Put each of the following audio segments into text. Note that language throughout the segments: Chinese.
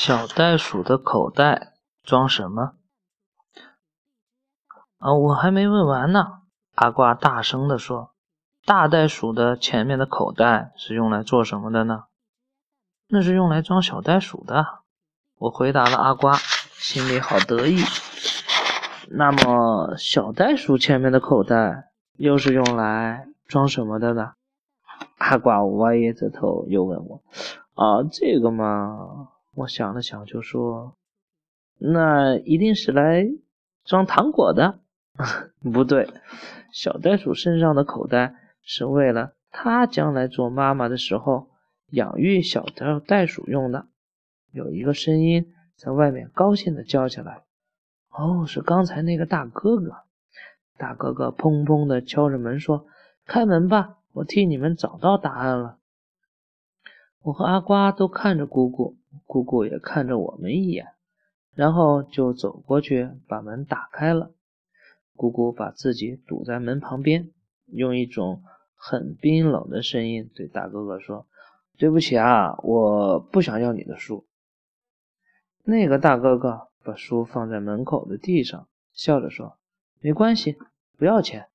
小袋鼠的口袋装什么？啊，我还没问完呢。阿瓜大声地说：“大袋鼠的前面的口袋是用来做什么的呢？”那是用来装小袋鼠的。我回答了阿瓜，心里好得意。那么，小袋鼠前面的口袋又是用来装什么的呢？阿瓜歪着头又问我：“啊，这个嘛。”我想了想，就说：“那一定是来装糖果的。”不对，小袋鼠身上的口袋是为了它将来做妈妈的时候养育小袋袋鼠用的。有一个声音在外面高兴地叫起来：“哦，是刚才那个大哥哥！”大哥哥砰砰地敲着门说：“开门吧，我替你们找到答案了。”我和阿瓜都看着姑姑。姑姑也看着我们一眼，然后就走过去把门打开了。姑姑把自己堵在门旁边，用一种很冰冷的声音对大哥哥说：“对不起啊，我不想要你的书。”那个大哥哥把书放在门口的地上，笑着说：“没关系，不要钱，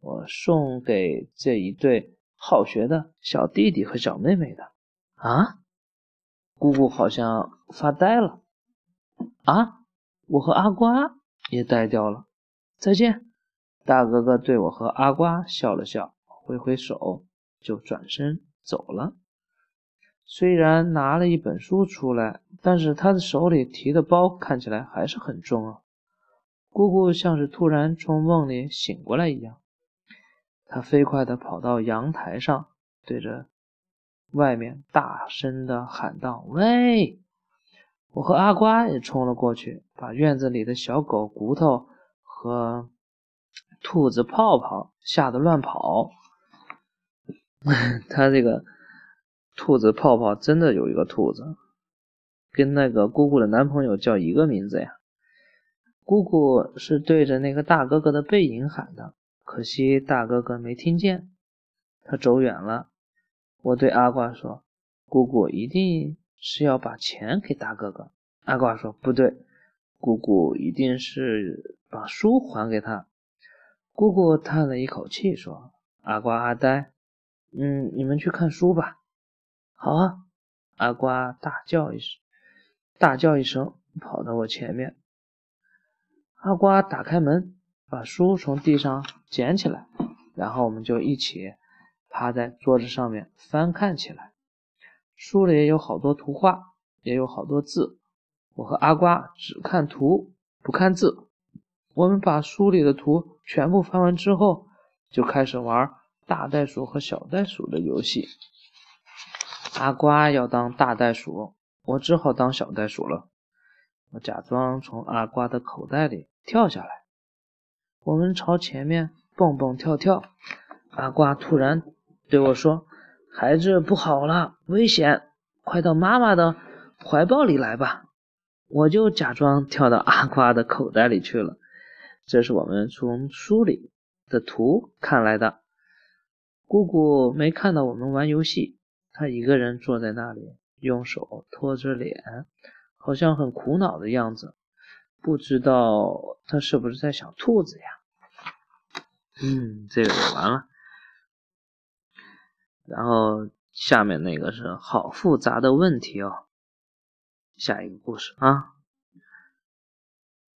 我送给这一对好学的小弟弟和小妹妹的。”啊？姑姑好像发呆了，啊！我和阿瓜也呆掉了。再见，大哥哥对我和阿瓜笑了笑，挥挥手就转身走了。虽然拿了一本书出来，但是他的手里提的包看起来还是很重啊。姑姑像是突然从梦里醒过来一样，她飞快地跑到阳台上，对着。外面大声的喊道：“喂！”我和阿瓜也冲了过去，把院子里的小狗骨头和兔子泡泡吓得乱跑。他这个兔子泡泡真的有一个兔子，跟那个姑姑的男朋友叫一个名字呀。姑姑是对着那个大哥哥的背影喊的，可惜大哥哥没听见，他走远了。我对阿瓜说：“姑姑一定是要把钱给大哥哥。”阿瓜说：“不对，姑姑一定是把书还给他。”姑姑叹了一口气说：“阿瓜、阿呆，嗯，你们去看书吧。”好啊！阿瓜大叫一声，大叫一声，跑到我前面。阿瓜打开门，把书从地上捡起来，然后我们就一起。趴在桌子上面翻看起来，书里有好多图画，也有好多字。我和阿瓜只看图不看字。我们把书里的图全部翻完之后，就开始玩大袋鼠和小袋鼠的游戏。阿瓜要当大袋鼠，我只好当小袋鼠了。我假装从阿瓜的口袋里跳下来，我们朝前面蹦蹦跳跳。阿瓜突然。对我说：“孩子不好了，危险！快到妈妈的怀抱里来吧。”我就假装跳到阿瓜的口袋里去了。这是我们从书里的图看来的。姑姑没看到我们玩游戏，她一个人坐在那里，用手托着脸，好像很苦恼的样子。不知道她是不是在想兔子呀？嗯，这个也完了。然后下面那个是好复杂的问题哦，下一个故事啊。